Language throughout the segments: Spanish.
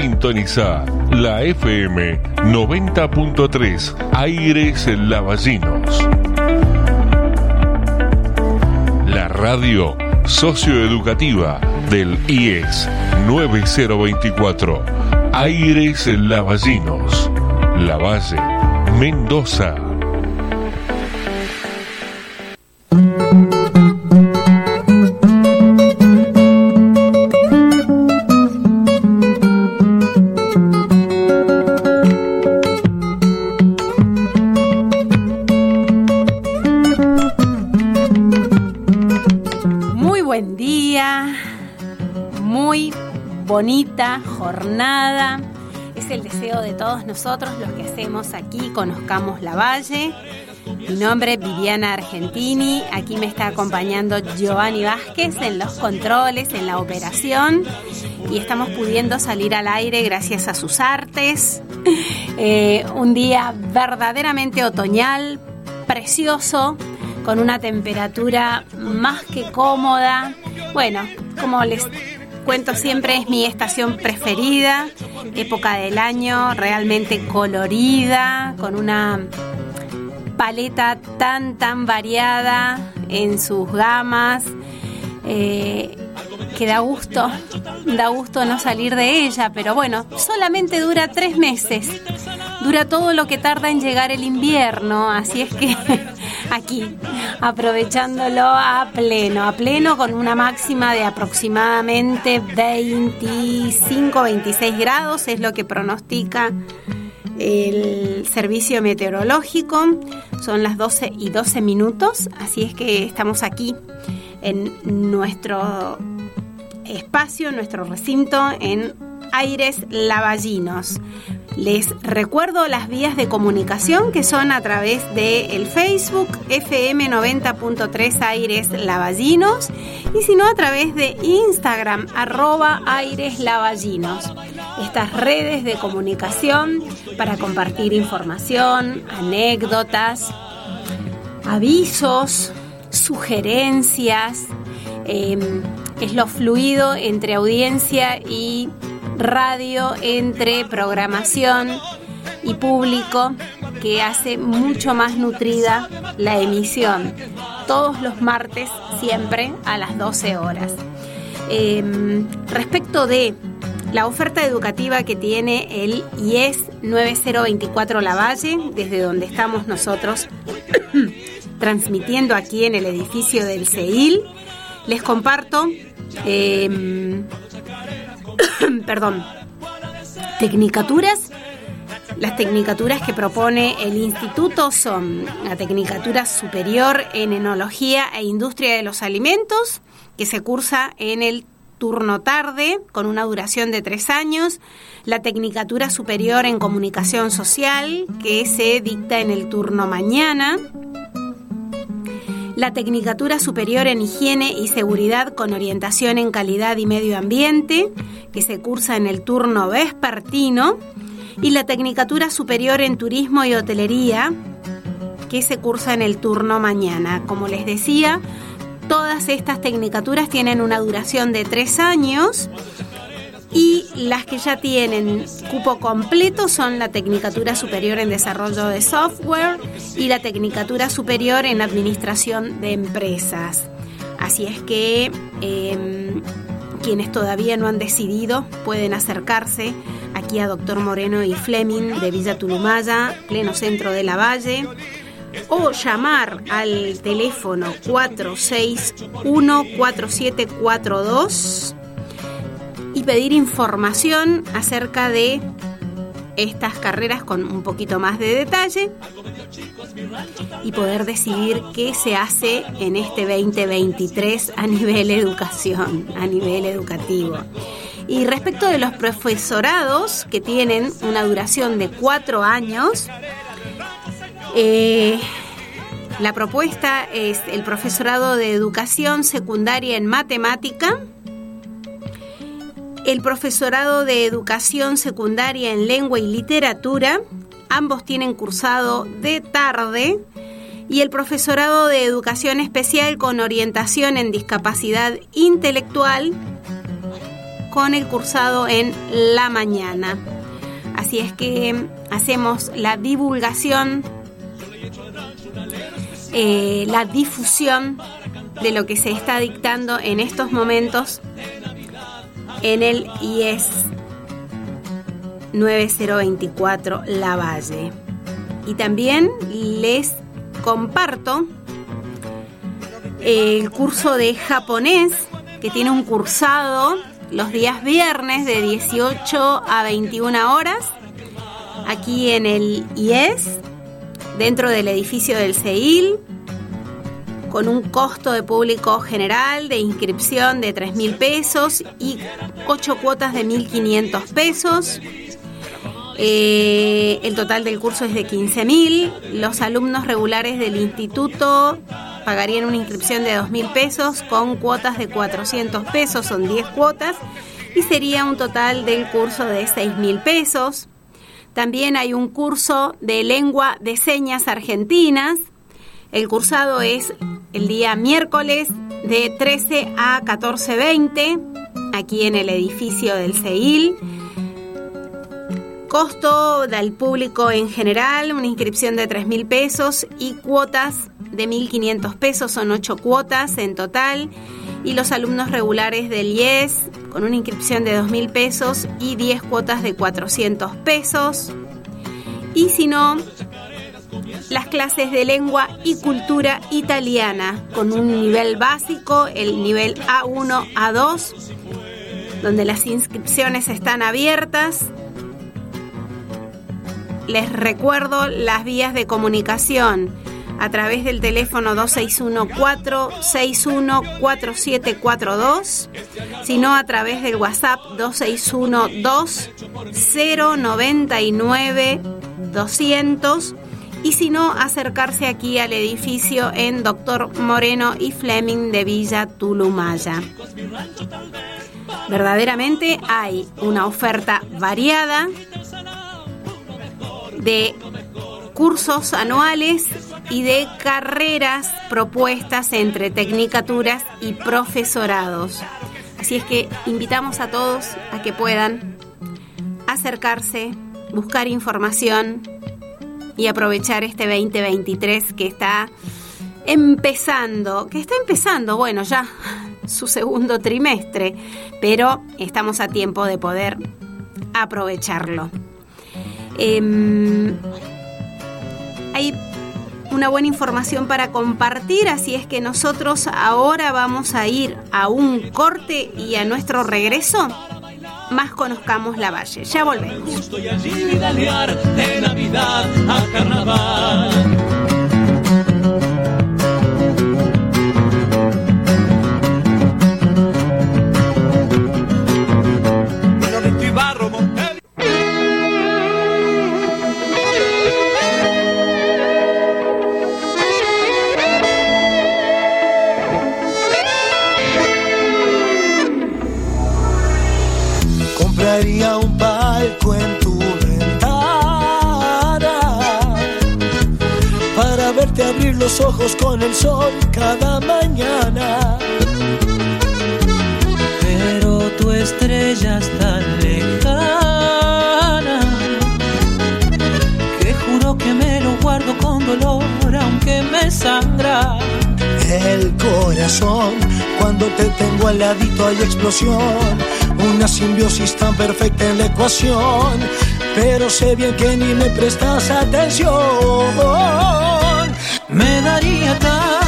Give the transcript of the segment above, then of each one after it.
Sintoniza la FM 90.3 Aires Lavallinos. La radio socioeducativa del IES 9024 Aires Lavallinos. La Valle, Mendoza. Jornada. Es el deseo de todos nosotros los que hacemos aquí, conozcamos la valle. Mi nombre es Viviana Argentini, aquí me está acompañando Giovanni Vázquez en los controles, en la operación y estamos pudiendo salir al aire gracias a sus artes. Eh, un día verdaderamente otoñal, precioso, con una temperatura más que cómoda. Bueno, como les cuento siempre, es mi estación preferida, época del año realmente colorida, con una paleta tan, tan variada en sus gamas. eh, que da gusto, da gusto no salir de ella, pero bueno, solamente dura tres meses. Dura todo lo que tarda en llegar el invierno, así es que aquí, aprovechándolo a pleno, a pleno con una máxima de aproximadamente 25-26 grados, es lo que pronostica el servicio meteorológico. Son las 12 y 12 minutos, así es que estamos aquí en nuestro espacio, nuestro recinto en Aires Lavallinos. Les recuerdo las vías de comunicación que son a través de el Facebook FM 90.3 Aires Lavallinos y si no a través de Instagram arroba Aires Lavallinos. Estas redes de comunicación para compartir información, anécdotas, avisos, sugerencias. eh, es lo fluido entre audiencia y radio, entre programación y público que hace mucho más nutrida la emisión. Todos los martes, siempre a las 12 horas. Eh, respecto de la oferta educativa que tiene el IES 9024 Lavalle, desde donde estamos nosotros transmitiendo aquí en el edificio del CEIL, les comparto, eh, perdón, tecnicaturas. Las tecnicaturas que propone el instituto son la Tecnicatura Superior en Enología e Industria de los Alimentos, que se cursa en el turno tarde, con una duración de tres años, la Tecnicatura Superior en Comunicación Social, que se dicta en el turno mañana, la Tecnicatura Superior en Higiene y Seguridad con orientación en calidad y medio ambiente, que se cursa en el turno vespertino, y la Tecnicatura Superior en Turismo y Hotelería, que se cursa en el turno mañana. Como les decía, todas estas tecnicaturas tienen una duración de tres años y las que ya tienen cupo completo son la Tecnicatura Superior en Desarrollo de Software y la Tecnicatura Superior en Administración de Empresas. Así es que eh, quienes todavía no han decidido pueden acercarse aquí a Doctor Moreno y Fleming de Villa Tulumaya, pleno centro de la Valle, o llamar al teléfono 461-4742 y pedir información acerca de estas carreras con un poquito más de detalle y poder decidir qué se hace en este 2023 a nivel educación, a nivel educativo. Y respecto de los profesorados que tienen una duración de cuatro años, eh, la propuesta es el profesorado de educación secundaria en matemática, el profesorado de educación secundaria en lengua y literatura, ambos tienen cursado de tarde, y el profesorado de educación especial con orientación en discapacidad intelectual, con el cursado en la mañana. Así es que hacemos la divulgación, eh, la difusión de lo que se está dictando en estos momentos en el IES 9024 La Valle. Y también les comparto el curso de japonés que tiene un cursado los días viernes de 18 a 21 horas aquí en el IES, dentro del edificio del CEIL, con un costo de público general de inscripción de 3 mil pesos y 8 cuotas de 1.500 pesos. Eh, el total del curso es de 15 mil. Los alumnos regulares del instituto pagarían una inscripción de 2 mil pesos con cuotas de 400 pesos, son 10 cuotas, y sería un total del curso de 6 mil pesos. También hay un curso de lengua de señas argentinas. El cursado es el día miércoles de 13 a 14.20 aquí en el edificio del CEIL. Costo del público en general, una inscripción de 3 mil pesos y cuotas de 1.500 pesos, son 8 cuotas en total. Y los alumnos regulares del IES con una inscripción de 2 mil pesos y 10 cuotas de 400 pesos. Y si no, las clases de lengua y cultura italiana con un nivel básico, el nivel A1, A2, donde las inscripciones están abiertas. Les recuerdo las vías de comunicación a través del teléfono 261-461-4742, sino a través del WhatsApp 261-2099-200 y si no, acercarse aquí al edificio en Doctor Moreno y Fleming de Villa Tulumaya. Verdaderamente hay una oferta variada de cursos anuales y de carreras propuestas entre tecnicaturas y profesorados. Así es que invitamos a todos a que puedan acercarse, buscar información y aprovechar este 2023 que está empezando, que está empezando, bueno, ya su segundo trimestre, pero estamos a tiempo de poder aprovecharlo. Em, hay una buena información para compartir, así es que nosotros ahora vamos a ir a un corte y a nuestro regreso más conozcamos la valle. Ya volvemos. Ojos con el sol cada mañana. Pero tu estrella es tan lejana que juro que me lo guardo con dolor aunque me sangra. El corazón, cuando te tengo al ladito hay explosión, una simbiosis tan perfecta en la ecuación, pero sé bien que ni me prestas atención. Me daría tal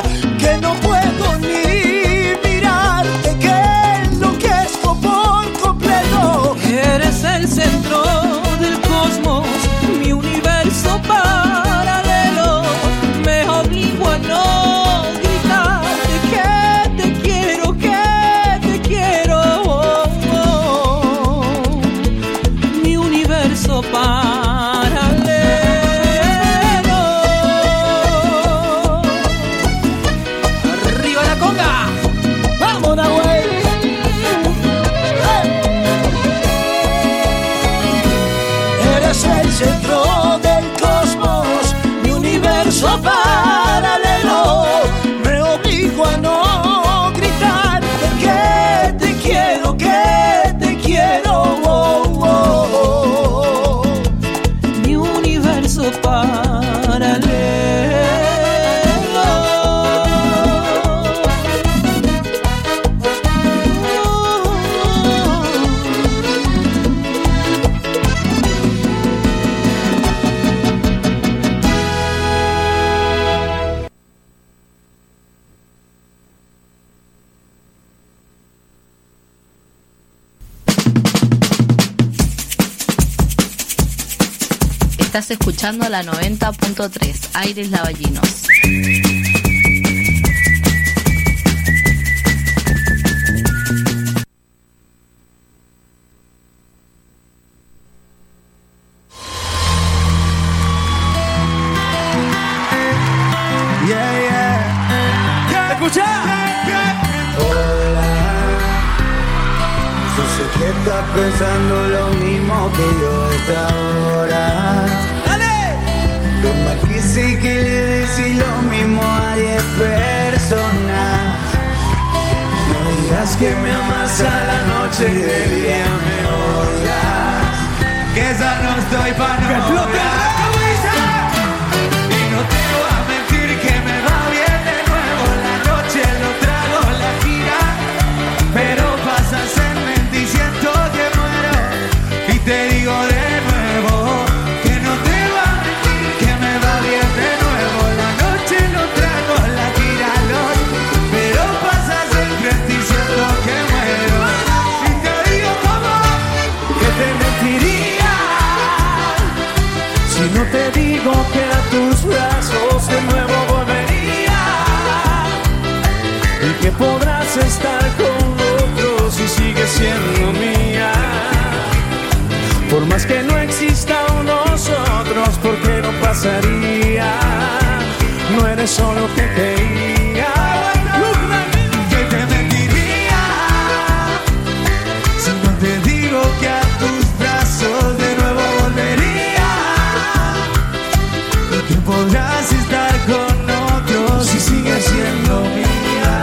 escuchando la 90.3 Aires Lavallinos. que me amas a la noche y de día me olas. Que ya no estoy para no eso te que creía. Que te mentiría si no te digo que a tus brazos de nuevo volvería. Y que podrás estar con otros si sigues siendo mía.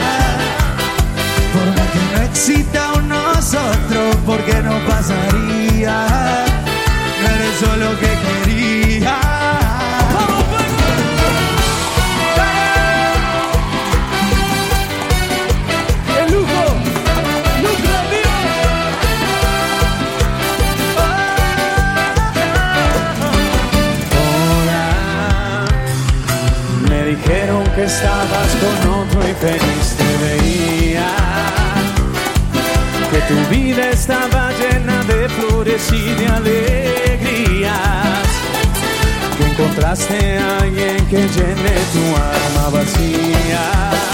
Por la que no excita un nosotros, porque no pasaría. feliz te veía, que tu vida estaba llena de flores y de alegrías, que encontraste a alguien que llene tu alma vacía.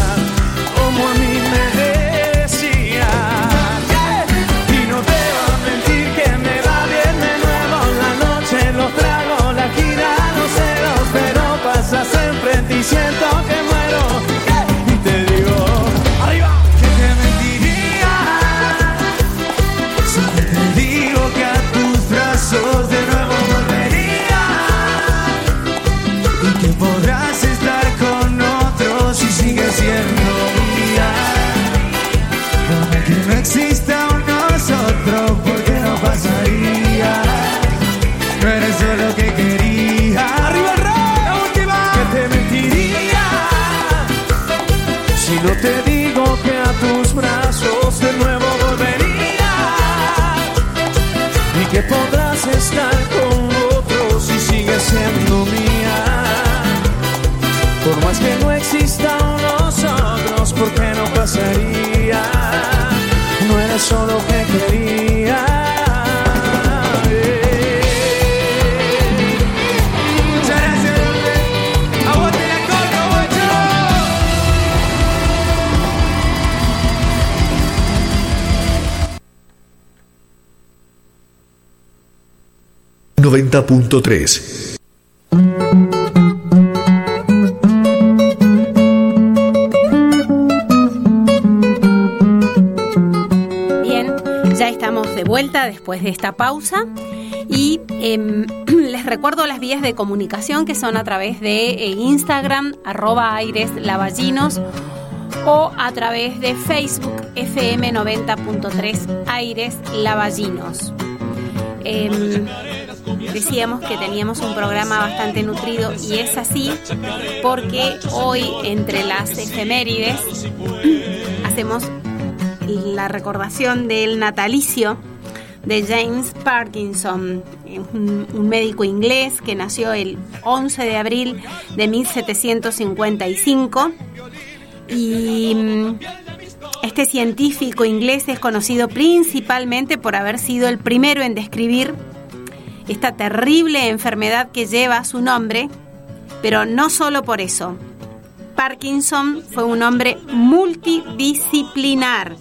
No te digo que a tus brazos de nuevo volvería. Y que podrás estar con otros si sigues siendo mía. Por más que no existan nosotros, ¿por qué no pasaría? No era solo que quería. 90.3 Bien, ya estamos de vuelta después de esta pausa y em, les recuerdo las vías de comunicación que son a través de eh, Instagram, arroba aires lavallinos o a través de Facebook FM 90.3 Aires Lavallinos. Em, decíamos que teníamos un programa bastante nutrido y es así porque hoy entre las efemérides hacemos la recordación del natalicio de James Parkinson, un, médico inglés que nació el 11 de abril de 1755 y mm, este científico inglés es conocido principalmente por haber sido el primero en describir esta terrible enfermedad que lleva su nombre, pero no solo por eso. Parkinson fue un hombre multidisciplinar.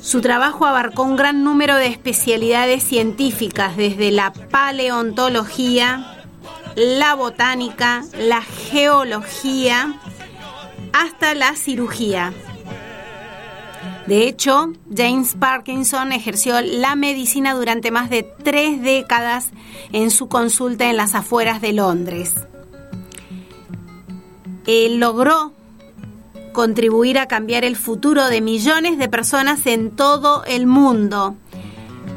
Su trabajo abarcó un gran número de especialidades científicas, desde la paleontología, la botánica, la geología, hasta la cirugía. De hecho, James Parkinson ejerció la medicina durante más de tres décadas en su consulta en las afueras de Londres. Logró contribuir a cambiar el futuro de millones de personas en todo el mundo.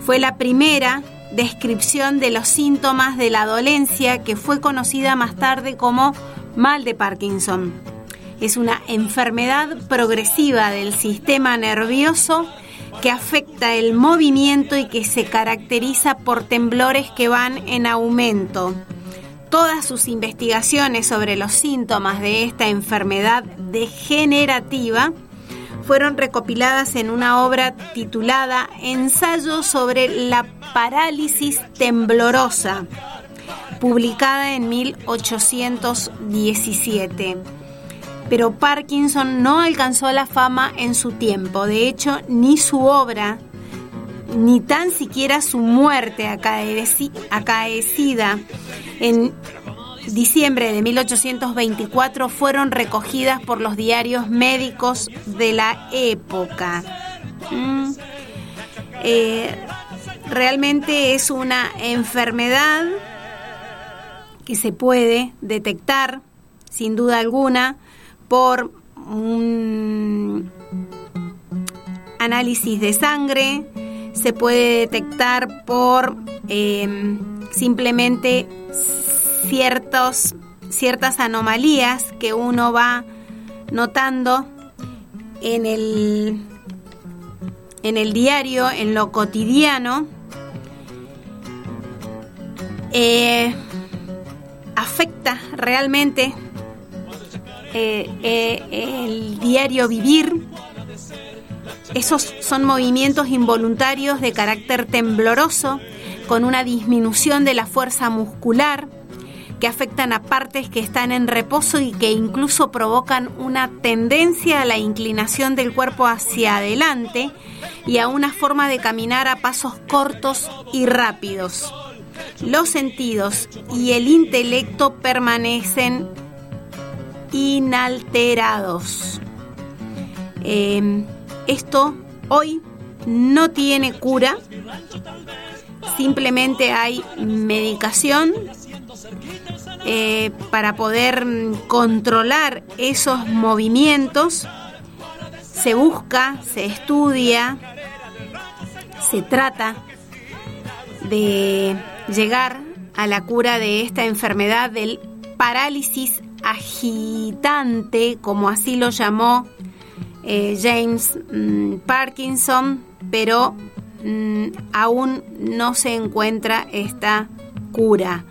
Fue la primera descripción de los síntomas de la dolencia que fue conocida más tarde como mal de Parkinson. Es una enfermedad progresiva del sistema nervioso que afecta el movimiento y que se caracteriza por temblores que van en aumento. Todas sus investigaciones sobre los síntomas de esta enfermedad degenerativa fueron recopiladas en una obra titulada Ensayo sobre la parálisis temblorosa, publicada en 1817. Pero Parkinson no alcanzó la fama en su tiempo, de hecho, ni su obra, ni tan siquiera su muerte acaeci- acaecida en diciembre de 1824 fueron recogidas por los diarios médicos de la época. Mm. Eh, realmente es una enfermedad que se puede detectar, sin duda alguna, por un análisis de sangre, se puede detectar por eh, simplemente ciertos, ciertas anomalías que uno va notando en el, en el diario, en lo cotidiano. Eh, afecta realmente eh, eh, el diario vivir. Esos son movimientos involuntarios de carácter tembloroso, con una disminución de la fuerza muscular, que afectan a partes que están en reposo y que incluso provocan una tendencia a la inclinación del cuerpo hacia adelante y a una forma de caminar a pasos cortos y rápidos. Los sentidos y el intelecto permanecen inalterados. Eh, esto hoy no tiene cura, simplemente hay medicación eh, para poder mm, controlar esos movimientos. Se busca, se estudia, se trata de llegar a la cura de esta enfermedad del parálisis agitante, como así lo llamó eh, James mm, Parkinson, pero mm, aún no se encuentra esta cura.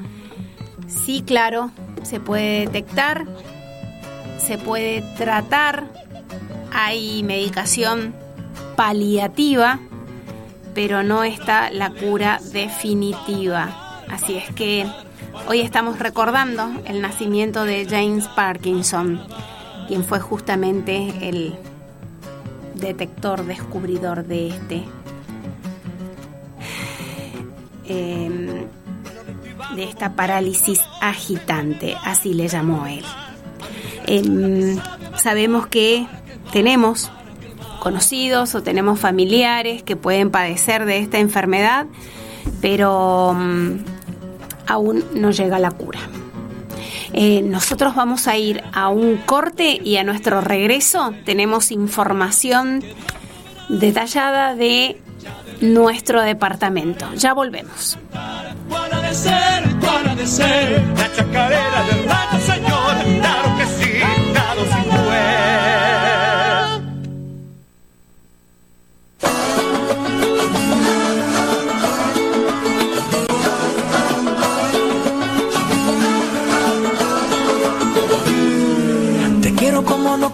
Sí, claro, se puede detectar, se puede tratar, hay medicación paliativa, pero no está la cura definitiva. Así es que hoy estamos recordando el nacimiento de James Parkinson, quien fue justamente el detector, descubridor de este. Em, de esta parálisis agitante, así le llamó él. Em, sabemos que tenemos conocidos o tenemos familiares que pueden padecer de esta enfermedad, pero mm, aún no llega la cura. Eh, nosotros vamos a ir a un corte y a nuestro regreso tenemos información detallada de nuestro departamento. Ya volvemos.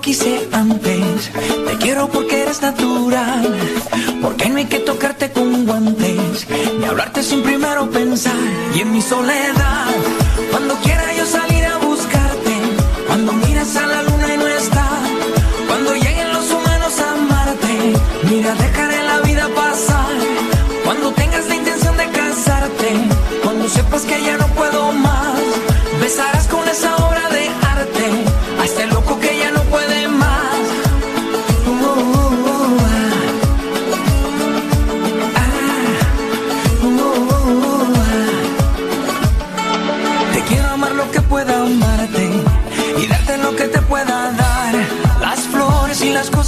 Quise antes. Te quiero porque eres natural. Porque no hay que tocarte con guantes. Ni hablarte sin primero pensar. Y en mi soledad, cuando quiera yo salir a buscarte. Cuando miras a la luna y no está. Cuando lleguen los humanos a amarte. Mira, dejaré la vida pasar. Cuando tengas la intención de casarte. Cuando sepas que ya no puedo más.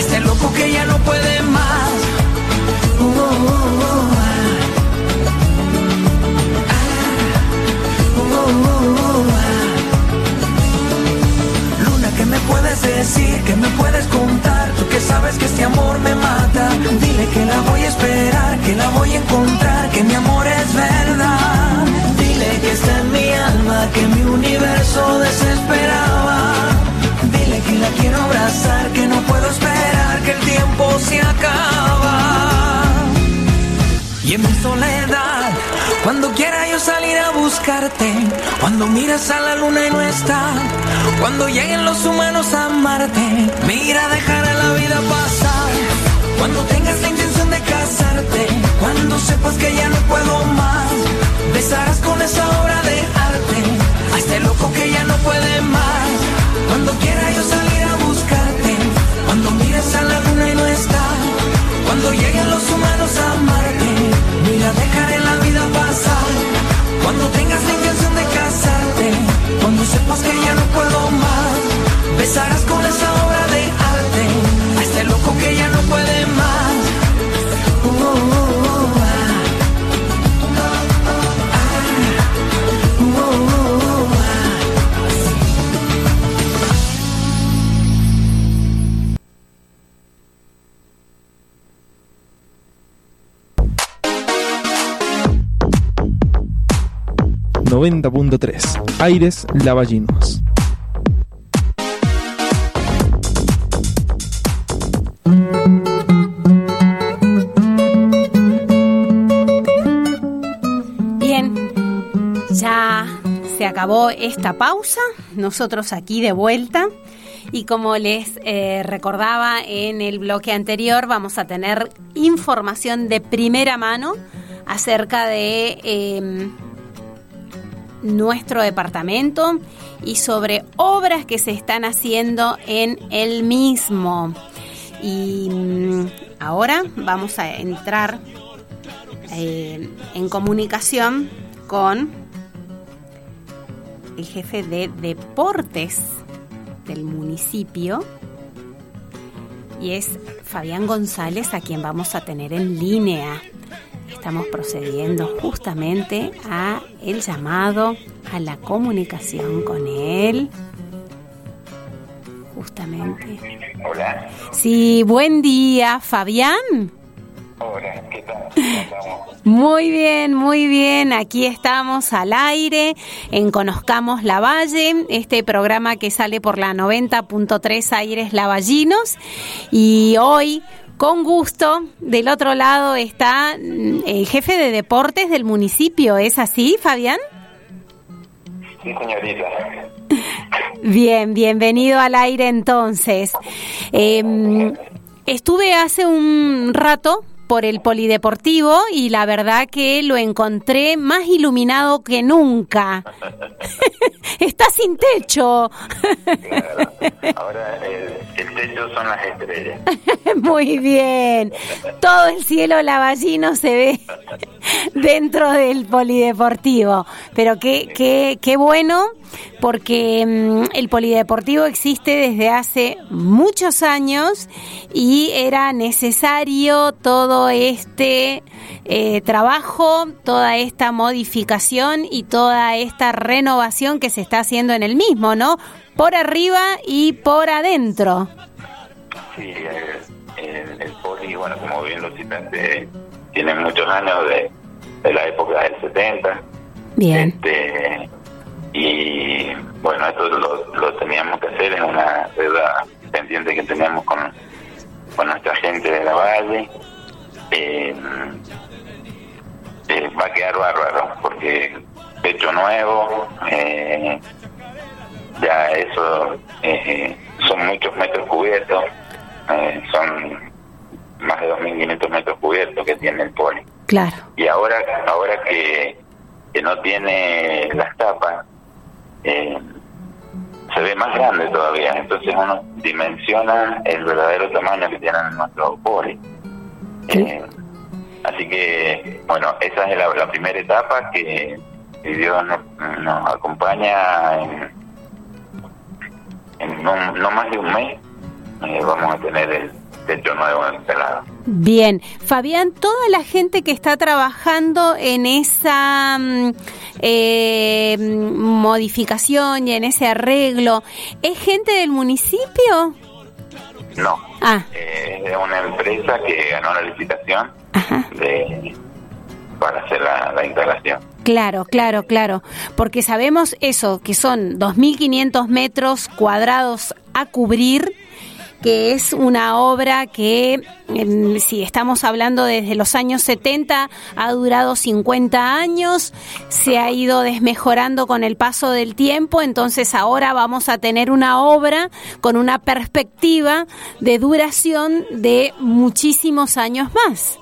este loco que ya no puede más. Uh, uh, uh, ah. Luna, ¿qué me puedes decir? ¿Qué me puedes contar? Tú que sabes que este amor me mata. Dile que la voy a esperar, que la voy a encontrar, que mi amor es verdad. Dile que está en mi alma, que mi universo desesperaba. La quiero abrazar, que no puedo esperar, que el tiempo se acaba. Y en mi soledad, cuando quiera yo salir a buscarte, cuando miras a la luna y no está, cuando lleguen los humanos a amarte, mira, dejar a la vida pasar. Cuando tengas la intención de casarte, cuando sepas que ya no puedo más, besarás con esa obra de arte a este loco que ya no puede más. Cuando quiera yo salir la luna y no está, cuando lleguen los humanos a amarte, mira, dejaré la vida pasar. Cuando tengas la intención de casarte, cuando sepas que ya no puedo más, besarás con esa obra de arte a este loco que ya no puede más. Uh, uh, 90.3 Aires Lavallinos. Bien, ya se acabó esta pausa, nosotros aquí de vuelta. Y como les eh, recordaba en el bloque anterior, vamos a tener información de primera mano acerca de em, nuestro departamento y sobre obras que se están haciendo en el mismo. Y mm, ahora vamos a entrar eh, en comunicación con el jefe de deportes del municipio y es Fabián González a quien vamos a tener en línea. Estamos procediendo justamente a el llamado a la comunicación con él. Justamente. Hola. Sí, buen día, Fabián. Hola, ¿qué tal? ¿Cómo estamos? Muy bien, muy bien. Aquí estamos al aire en Conozcamos la Valle, este programa que sale por la 90.3 Aires Lavallinos. Y hoy, con gusto, del otro lado está mm, el jefe de deportes del municipio. ¿Es así, Fabián? Sí, señorita. Bien, bienvenido al aire entonces. Eh, estuve hace un rato por el polideportivo y la verdad que lo encontré más iluminado que nunca. Está sin techo. Claro. Ahora el, el techo son las estrellas. Muy bien. Todo el cielo lavallino se ve dentro del polideportivo. Pero qué, qué, qué bueno, porque mm, el polideportivo existe desde hace muchos años y era necesario todo este eh, trabajo, toda esta modificación y toda esta renovación que se está haciendo en el mismo, ¿no? Por arriba y por adentro. Sí, el, el, el poli, bueno, como bien lo citaste, tiene muchos años de, de la época del 70. Bien. Este, y bueno, esto lo, lo teníamos que hacer en una deuda pendiente que teníamos con, con nuestra gente de la Valle. Eh, eh, va a quedar bárbaro porque pecho nuevo, eh, ya eso eh, son muchos metros cubiertos, eh, son más de 2.500 metros cubiertos que tiene el poli. Claro. Y ahora ahora que, que no tiene las tapas, eh, se ve más grande todavía, entonces uno dimensiona el verdadero tamaño que tienen nuestros poli. Eh, así que, bueno, esa es la, la primera etapa que, que Dios nos, nos acompaña en, en no, no más de un mes. eh, vamos a tener el techo nuevo instalado. Bien, Fabián, toda la gente que está trabajando en esa mm, eh, modificación y en ese arreglo, ¿es gente del municipio? No, Ah, eh, es una empresa que ganó la licitación ajá. de, para hacer la, la instalación. Claro, claro, claro. Porque sabemos eso, que son 2.500 metros cuadrados a cubrir, que es una obra que, en- si estamos hablando desde los años 70, ha durado 50 años, se ha ido desmejorando con el paso del tiempo, entonces ahora vamos a tener una obra con una perspectiva de duración de muchísimos años más.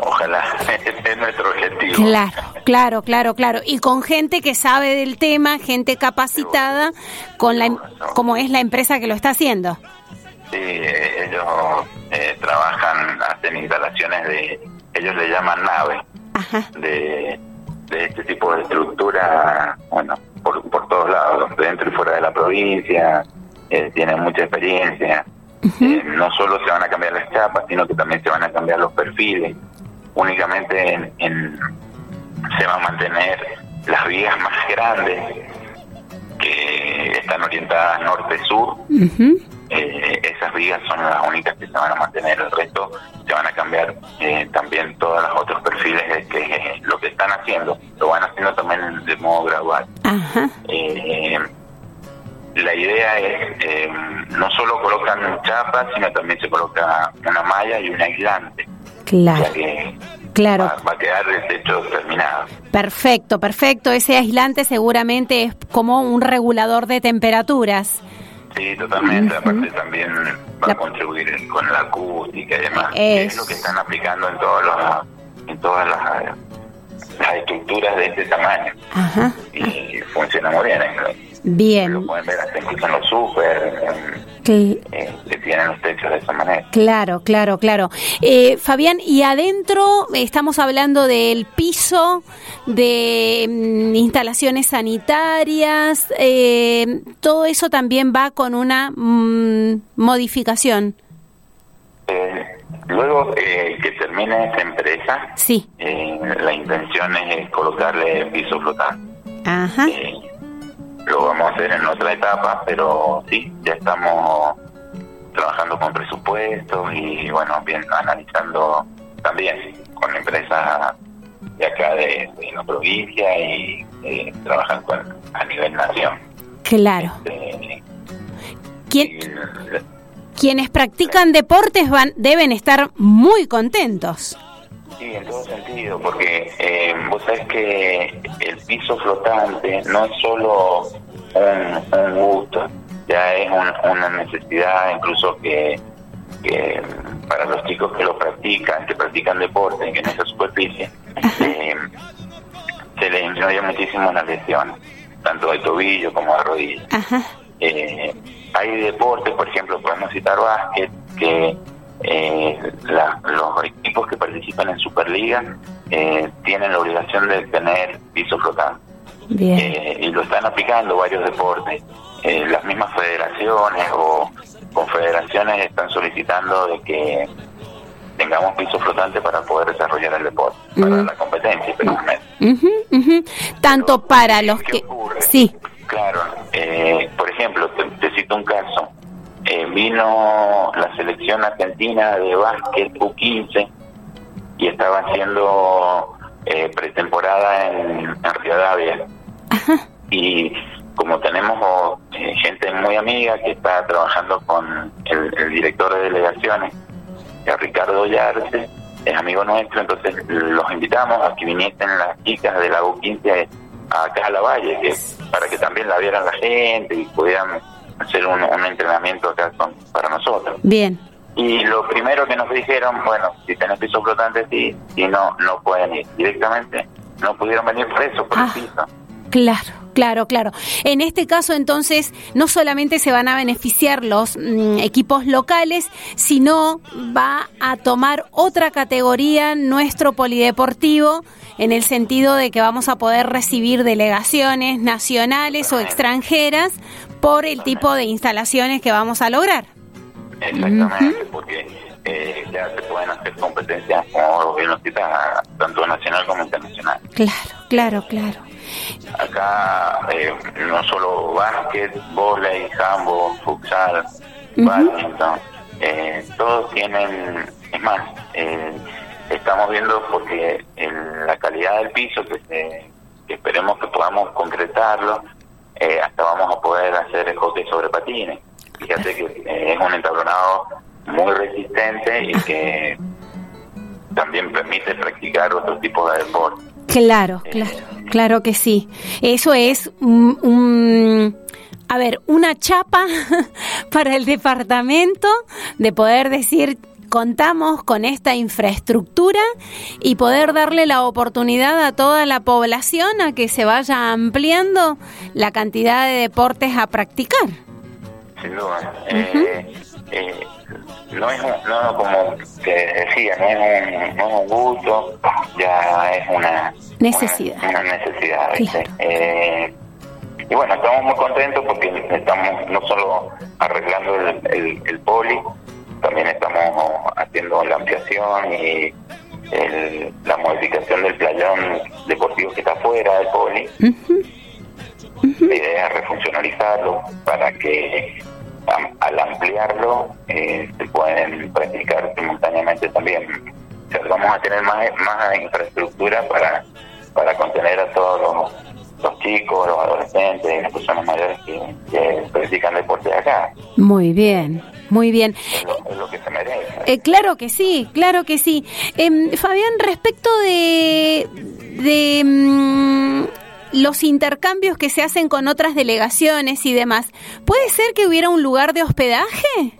Ojalá, es nuestro objetivo. Claro, claro, claro, claro. Y con gente que sabe del tema, gente capacitada, con la, em- como es la empresa que lo está haciendo. Sí, ellos eh, trabajan, hacen instalaciones de, ellos le llaman nave, Ajá, de, de este tipo de estructura, bueno, por, por todos lados, dentro y fuera de la provincia, eh, tienen mucha experiencia. Eh, no solo se van a cambiar las chapas, sino que también se van a cambiar los perfiles. Únicamente en, en- se van a mantener las vías más grandes que están orientadas norte-sur. ujú, Eh, esas vías son las únicas que se van a mantener. El resto se van a cambiar eh, también todos los otros perfiles de que lo que están haciendo, lo van haciendo también de modo gradual. Ajá. Eh, la idea es, eh, no solo colocan chapas, sino también se coloca una malla y un aislante. Claro. O sea que Claro. va, va a quedar el techo terminado. Perfecto, perfecto. Ese aislante seguramente es como un regulador de temperaturas. Sí, totalmente. Aparte también va La- a contribuir con la acústica y demás. Es lo que están aplicando en, todos los, en todas las, las estructuras de este tamaño. Ajá. Y funciona muy bien. ¿eh? Bien. Lo pueden ver hasta incluso en los super, Cl- eh, que tienen los techos de esa manera. Claro, claro, claro. Eh, Fabián, y adentro estamos hablando del piso, de mm, instalaciones sanitarias, eh, todo eso también va con una mm, modificación. Eh, luego eh, que termine esta empresa, Sí, eh, la intención es colocarle piso flotante. ajá, lo vamos a hacer en otra etapa, pero sí, ya estamos trabajando con presupuestos y bueno, bien analizando también con empresas de acá de, de la provincia y eh, trabajan con, a nivel nación. claro. Eh, Quien- y- quienes practican deportes van, deben estar muy contentos. Sí, en todo sentido, porque eh, vos sabés que el piso flotante no es solo un, un gusto, ya es un- una necesidad incluso que, que para los chicos que lo practican, que practican deporte en esa superficie, eh, se les disminuye muchísimo las lesiones, tanto de tobillo como de rodilla. Eh, hay deportes, por ejemplo, podemos citar básquet, que eh, la- los equipos que participan en Superliga eh, tienen la obligación de tener piso flotante. bien. Eh, y lo están aplicando varios deportes. Eh, las mismas federaciones o confederaciones están solicitando de que tengamos piso flotante para poder desarrollar el deporte, para Mm. la competencia, ujú. Tanto para los ¿Qué que... ocurre? Sí, Claro, eh, por ejemplo, te, te cito un caso. Eh, vino la selección argentina de básquet U15 y estaba haciendo eh, pretemporada en, en Rivadavia. Y como tenemos oh, eh, gente muy amiga que está trabajando con el, el director de delegaciones, Ricardo Yarse, es amigo nuestro, entonces los invitamos a que viniesen las chicas de la U15 acá a la Valle, que, para que también la vieran la gente y pudieran hacer un, un entrenamiento acá con- para nosotros. bien. Y lo primero que nos dijeron, bueno, si tenés piso flotante, sí, si no, no pueden ir directamente. No pudieron venir por eso, por Ah. el piso. Claro, claro, claro. En este caso, entonces, no solamente se van a beneficiar los mm, equipos locales, sino va a tomar otra categoría nuestro polideportivo, en el sentido de que vamos a poder recibir delegaciones nacionales o extranjeras por el tipo de instalaciones que vamos a lograr. Exactamente, porque eh, ya se pueden hacer competencias, como bien lo cita, tanto nacional como internacional. Claro, claro, claro. Acá eh, no solo básquet, volei, handball, futsal, badminton, eh, todos tienen, es más, eh, estamos viendo porque el- la calidad del piso, que, se- que esperemos que podamos concretarlo, eh, hasta vamos a poder hacer el hockey sobre patines. Fíjate que eh, es un entablonado muy resistente y que también permite practicar otro tipo de deporte. Claro, claro, claro que sí. Eso es un, un- a ver, una chapa para el departamento de poder decir contamos con esta infraestructura y poder darle la oportunidad a toda la población a que se vaya ampliando la cantidad de deportes a practicar. Sin duda. Eh, eh, no es un- no como te decía, no es, un, no es un gusto, ya es una Necesidad. Una, una necesidad. ¿viste? Claro. Eh, y bueno, estamos muy contentos porque estamos no solo arreglando el, el, el poli, también estamos haciendo la ampliación y el- la modificación del playón deportivo que está fuera del poli. La idea es refuncionalizarlo para que al ampliarlo eh, se pueden practicar simultáneamente también. O sea, vamos a tener más, más infraestructura para, para los, los chicos, los adolescentes, las personas mayores que, que practican deporte acá. Muy bien, muy bien. Es lo, que se merece. Eh, claro que sí, claro que sí. Em, Fabián, respecto de, de mm, los intercambios que se hacen con otras delegaciones y demás, ¿puede ser que hubiera un lugar de hospedaje?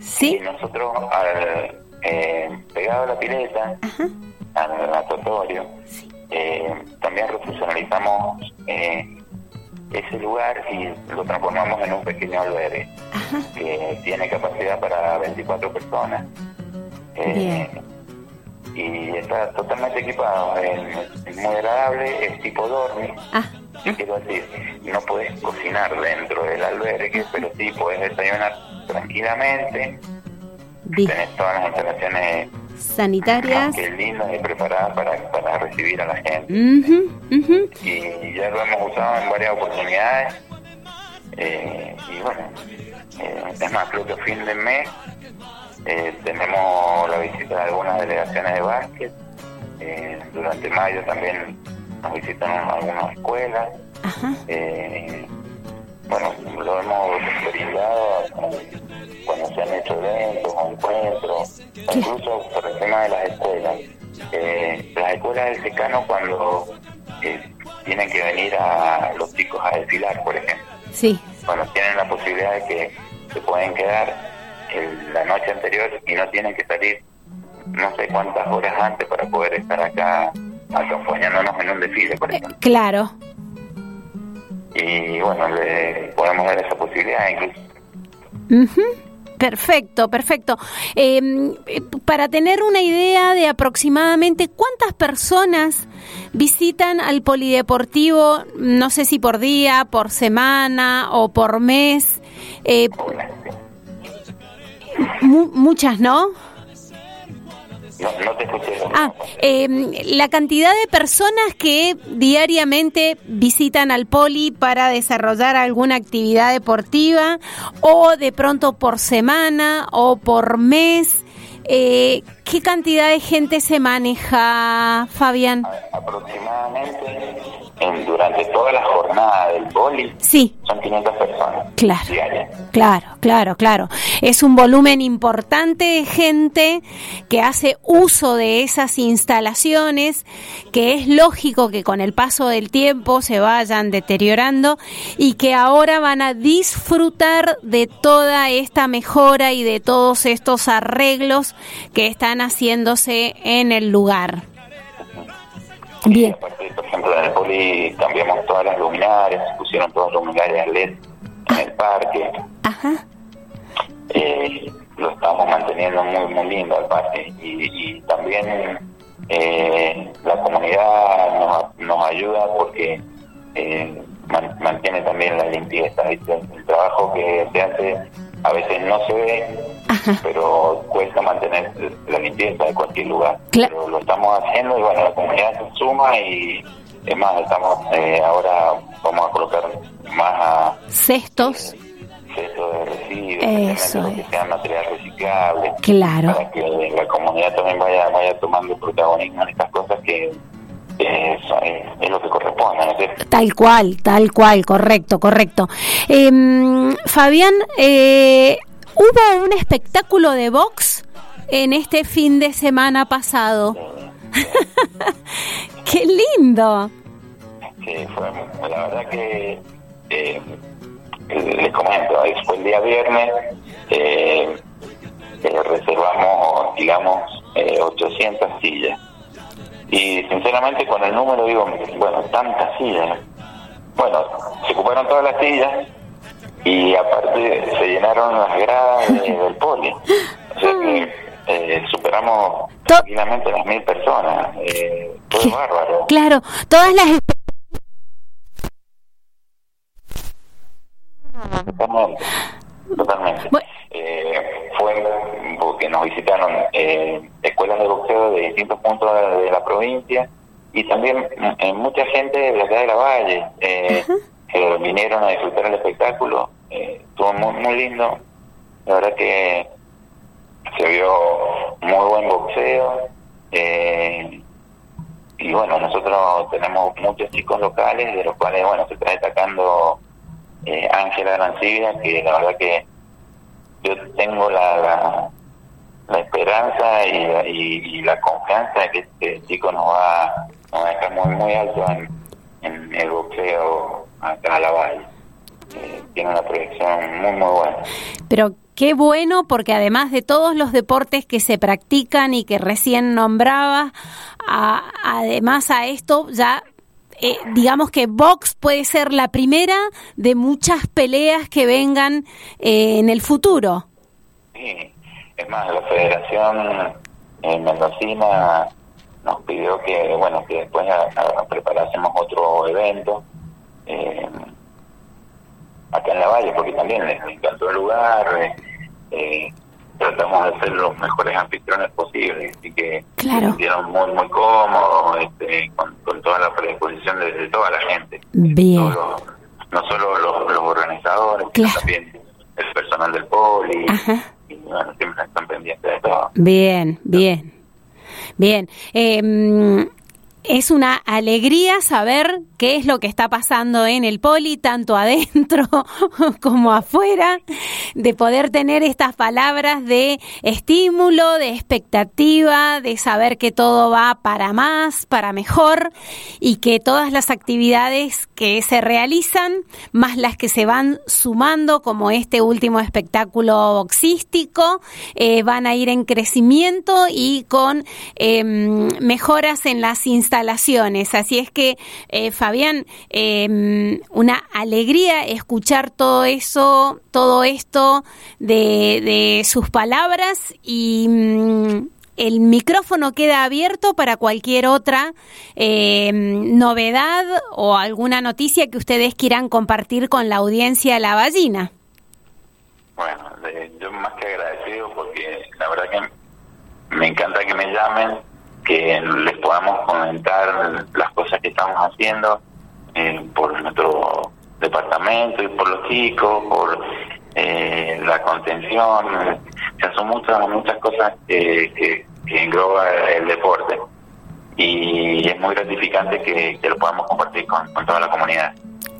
Sí. Y nosotros, al, eh, pegado a la pileta, Ajá. al natatorio, eh, también refuncionalizamos eh, ese lugar y lo transformamos en un pequeño albergue que tiene capacidad para 24 personas. Eh, y está totalmente equipado, es, es muy agradable, es tipo dormi. Ah, quiero decir, no podés cocinar dentro del albergue, pero sí podés desayunar tranquilamente. bien. Tenés todas las instalaciones Sanitarias. lindas y preparadas para, para recibir a la gente. Ujú, ujú. Y ya lo hemos usado en varias oportunidades. Eh, y bueno, eh, es más, creo que a fin de mes eh, tenemos la visita de algunas delegaciones de básquet. Eh, durante mayo también nos visitan algunas escuelas. Ajá. Eh, bueno, lo hemos brindado cuando se han hecho eventos o encuentros, incluso por el tema de las escuelas. Eh, las escuelas del secano cuando eh, tienen que venir a los chicos a desfilar, por ejemplo, Sí, cuando tienen la posibilidad de que se pueden quedar el- la noche anterior y no tienen que salir no sé cuántas horas antes para poder estar acá acompañándonos en un desfile, por ejemplo. claro. y bueno, le podemos dar esa posibilidad incluso. Ujú. Perfecto, perfecto. Eh, eh, para tener una idea de aproximadamente cuántas personas visitan al polideportivo, no sé si por día, por semana o por mes, eh, mu- muchas, ¿no? Ah, eh, la cantidad de personas que diariamente visitan al poli para desarrollar alguna actividad deportiva o de pronto por semana o por mes. Eh, ¿Qué cantidad de gente se maneja, Fabián? Aproximadamente en, durante toda la jornada del boli Sí, son 500 personas Claro. diarias. claro, claro, claro. Es un volumen importante de gente que hace uso de esas instalaciones, que es lógico que con el paso del tiempo se vayan deteriorando y que ahora van a disfrutar de toda esta mejora y de todos estos arreglos que están haciéndose en el lugar. Bien. Aparte, por ejemplo, en el poli cambiamos todas las luminarias, pusieron todas las luminarias LED en el parque. Ajá. eh, lo estamos manteniendo muy muy lindo al parque y, y también eh, la comunidad nos, nos ayuda porque eh, man- mantiene también la limpieza ¿viste? el trabajo que se hace a veces no se ve pero cuesta mantener la limpieza de cualquier lugar Cla- pero lo estamos haciendo y bueno la comunidad se suma y es más estamos eh, ahora vamos a colocar más a Cestos. cestos de residuos, Eso que sea material reciclable, Claro. para que la comunidad también vaya vaya tomando protagonismo en estas cosas que, que es, es- es lo que corresponde, ¿no es cierto? Tal cual, tal cual, correcto, correcto. Em, Fabián, eh, hubo un espectáculo de box en este fin de semana pasado. ¡Qué lindo! Sí, fue, la verdad que eh, les comento, fue el día viernes, eh, eh, reservamos, digamos, eh, 800 sillas. Y sinceramente con el número digo, bueno, tantas sillas. Bueno, se ocuparon todas las sillas y aparte se llenaron las gradas de- del poli. O sea que eh, superamos tranquilamente las mil personas. Eh, fue bárbaro. Claro, todas las Totalmente. Totalmente. Eh, fue porque nos visitaron eh, escuelas de boxeo de distintos puntos de, de la provincia y también eh, mucha gente de la ciudad de la Valle eh, que vinieron a disfrutar el espectáculo. Eh, estuvo muy, muy lindo. La verdad que se vio muy buen boxeo. Eh, y bueno, nosotros tenemos muchos chicos locales, de los cuales, bueno, se está destacando eh, Ángela Arancibia, que la verdad que yo tengo la, la, esperanza y, la confianza de que este chico nos va, a dejar muy, muy alto en, el boxeo acá a la valle. Eh, tiene una proyección muy, muy buena. Pero qué bueno porque además de todos los deportes que se practican y que recién nombraba, además a esto ya eh, digamos que box puede ser la primera de muchas peleas que vengan eh, en el futuro. Sí, es más, la Federación eh, Mendocina nos pidió que, bueno, que después preparásemos otro evento acá en la Valle, porque también les encantó el lugar, eh, tratamos de ser los mejores anfitriones posibles, así que claro. se sintieron muy, muy cómodos, este, con, toda la predisposición de, toda la gente. Bien. No, solo los, organizadores, sino también el personal del poli, y Bien, bien. Bien. Eh, es una alegría saber qué es lo que está pasando en el poli, tanto adentro como afuera, de poder tener estas palabras de estímulo, de expectativa, de saber que todo va para más, para mejor y que todas las actividades que se realizan, más las que se van sumando, como este último espectáculo boxístico, eh, van a ir en crecimiento y con em, mejoras en las instalaciones Así es que, eh, Fabián, em, una alegría escuchar todo eso, todo esto de, sus palabras y mm, el micrófono queda abierto para cualquier otra em, novedad o alguna noticia que ustedes quieran compartir con la audiencia de La Ballina. Bueno, yo más que agradecido porque la verdad que me encanta que me llamen que les podamos comentar las cosas que estamos haciendo eh, por nuestro departamento y por los chicos, por eh, la contención. O sea, son muchas, muchas cosas que, que, engloba el deporte y es muy gratificante que, lo podamos compartir con toda la comunidad.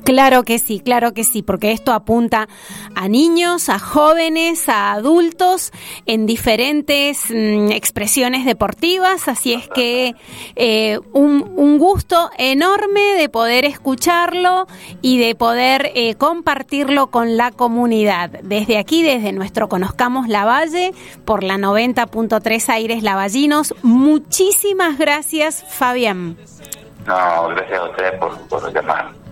Claro que sí, claro que sí, porque esto apunta a niños, a jóvenes, a adultos en diferentes mm, expresiones deportivas, así es que eh, un, gusto enorme de poder escucharlo y de poder eh, compartirlo con la comunidad. Desde aquí, desde nuestro Conozcamos la Valle, por la 90.3 Aires Lavallinos, muchísimas gracias Fabián. No, gracias a ustedes por, por llamar.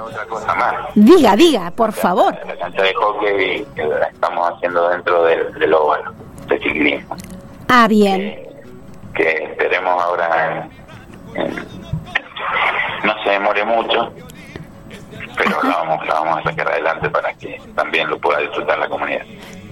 Otra cosa más. Diga, diga, por favor. La, cancha de hockey que la estamos haciendo dentro del, del óvalo de ciclismo. Ah, bien. Que, esperemos ahora no se demore mucho, pero la vamos, la vamos a sacar adelante para que también lo pueda disfrutar la comunidad.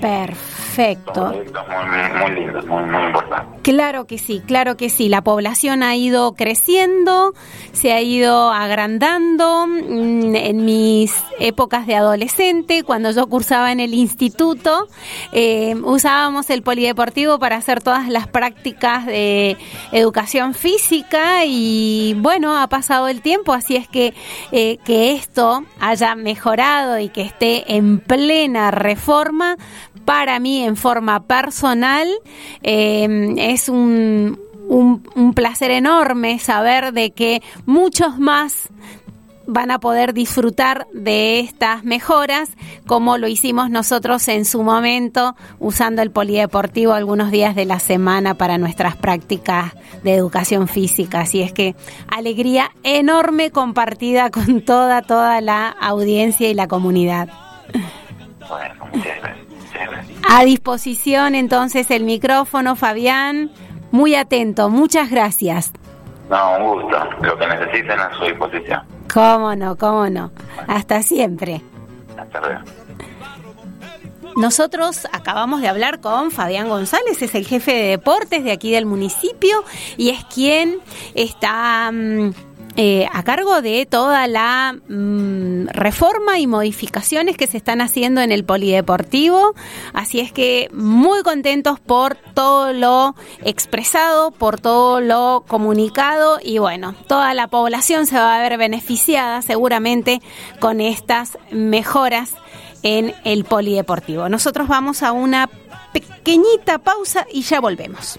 Perfecto. Muy, muy lindo, muy, muy importante. Claro que sí, claro que sí. La población ha ido creciendo, se ha ido agrandando. Mm, en mis épocas de adolescente, cuando yo cursaba en el instituto, eh, usábamos el polideportivo para hacer todas las prácticas de educación física y bueno, ha pasado el tiempo, así es que eh, que esto haya mejorado y que esté en plena reforma para mí en forma personal eh, es un, un, placer enorme saber de que muchos más van a poder disfrutar de estas mejoras como lo hicimos nosotros en su momento usando el polideportivo algunos días de la semana para nuestras prácticas de educación física. Así es que alegría enorme compartida con toda, toda la audiencia y la comunidad. Bueno, a disposición entonces el micrófono, Fabián. Muy atento, muchas gracias. No, un gusto. Lo que necesiten a su disposición. Cómo no, cómo no. Hasta siempre. Hasta luego. Nosotros acabamos de hablar con Fabián González, es el jefe de deportes de aquí del municipio y es quien está... Mm, eh, a cargo de toda la mm, reforma y modificaciones que se están haciendo en el polideportivo. Así es que muy contentos por todo lo expresado, por todo lo comunicado y bueno, toda la población se va a ver beneficiada seguramente con estas mejoras en el polideportivo. Nosotros vamos a una pequeñita pausa y ya volvemos.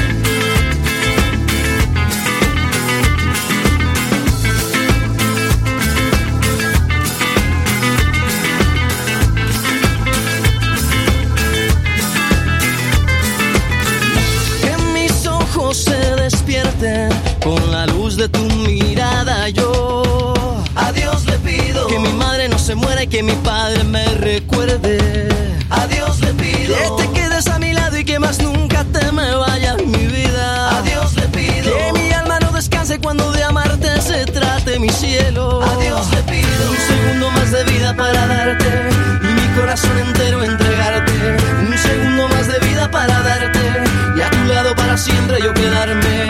De tu mirada. Yo a Dios le pido que mi madre no se muera y que mi padre me recuerde. A Dios le pido que te quedes a mi lado y que más nunca te me vayas, mi vida. A Dios le pido que mi alma no descanse cuando de amarte se trate mi cielo. A Dios le pido un segundo más de vida para darte y mi corazón entero entregarte. Un segundo más de vida para darte y a tu lado para siempre yo quedarme.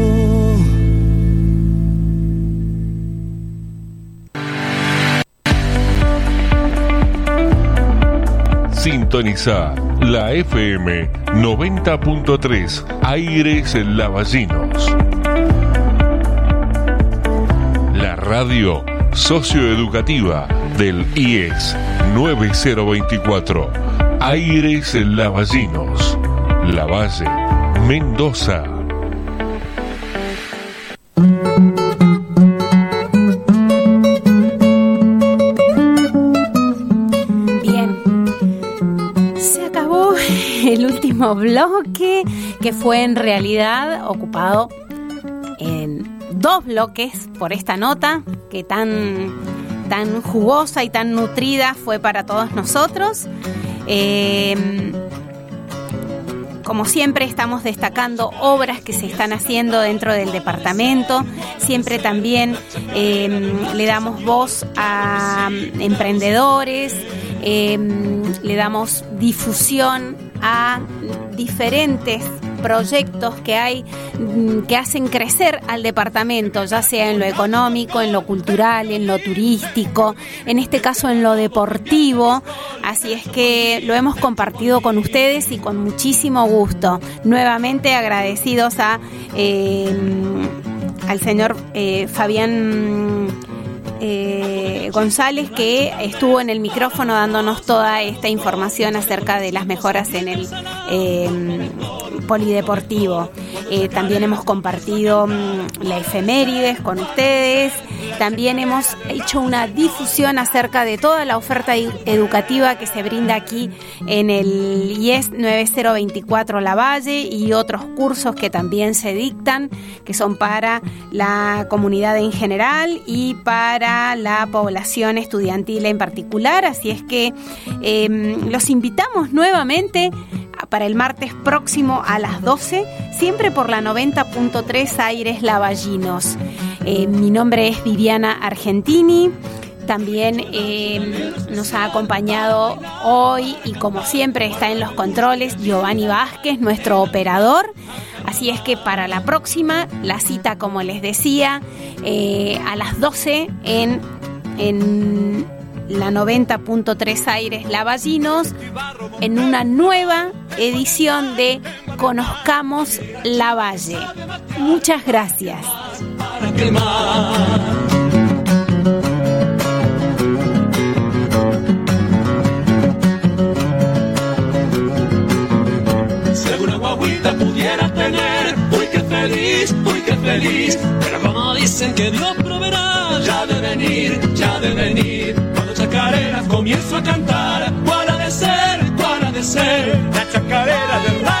Sintoniza la FM 90.3 Aires Lavallinos. La radio socioeducativa del IES 9024 Aires Lavallinos. La Valle, Mendoza. bloque que fue en realidad ocupado en dos bloques por esta nota que tan, tan jugosa y tan nutrida fue para todos nosotros. Eh, como siempre estamos destacando obras que se están haciendo dentro del departamento, siempre también eh, le damos voz a emprendedores, eh, le damos difusión a diferentes proyectos que hay mm, que hacen crecer al departamento, ya sea en lo económico, en lo cultural, en lo turístico, en este caso en lo deportivo. Así es que lo hemos compartido con ustedes y con muchísimo gusto. Nuevamente agradecidos a eh, al señor eh, Fabián eh, González que estuvo en el micrófono dándonos toda esta información acerca de las mejoras en el eh, polideportivo. Eh, también hemos compartido mm, la efemérides con ustedes. También hemos hecho una difusión acerca de toda la oferta educativa que se brinda aquí en el IES 9024 Lavalle y otros cursos que también se dictan, que son para la comunidad en general y para la población estudiantil en particular. Así es que em, los invitamos nuevamente para el martes próximo a las 12, siempre por la 90.3 Aires Lavallinos. Eh, mi nombre es Viviana Argentini. También eh, nos ha acompañado hoy y como siempre está en los controles Giovanni Vázquez, nuestro operador. Así es que para la próxima, la cita, como les decía, eh, a las 12 en, en la 90.3 Aires Lavallinos en una nueva edición de Conozcamos la Valle. Muchas gracias. Si alguna guaguita pudiera tener, uy qué feliz, uy qué feliz, pero como dicen que Dios proveerá, ya de venir, ya de venir, comienzo a cantar, cuál ha de ser, cuál ha de la chacarera del rato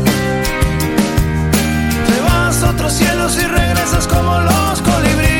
Otros cielos y regresas como los colibríes.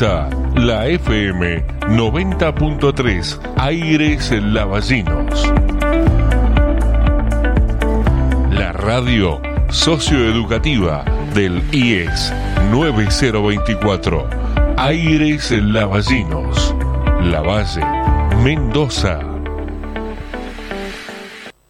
La FM 90.3 Aires Lavallinos. La radio socioeducativa del IES 9024 Aires Lavallinos. La Valle, Mendoza.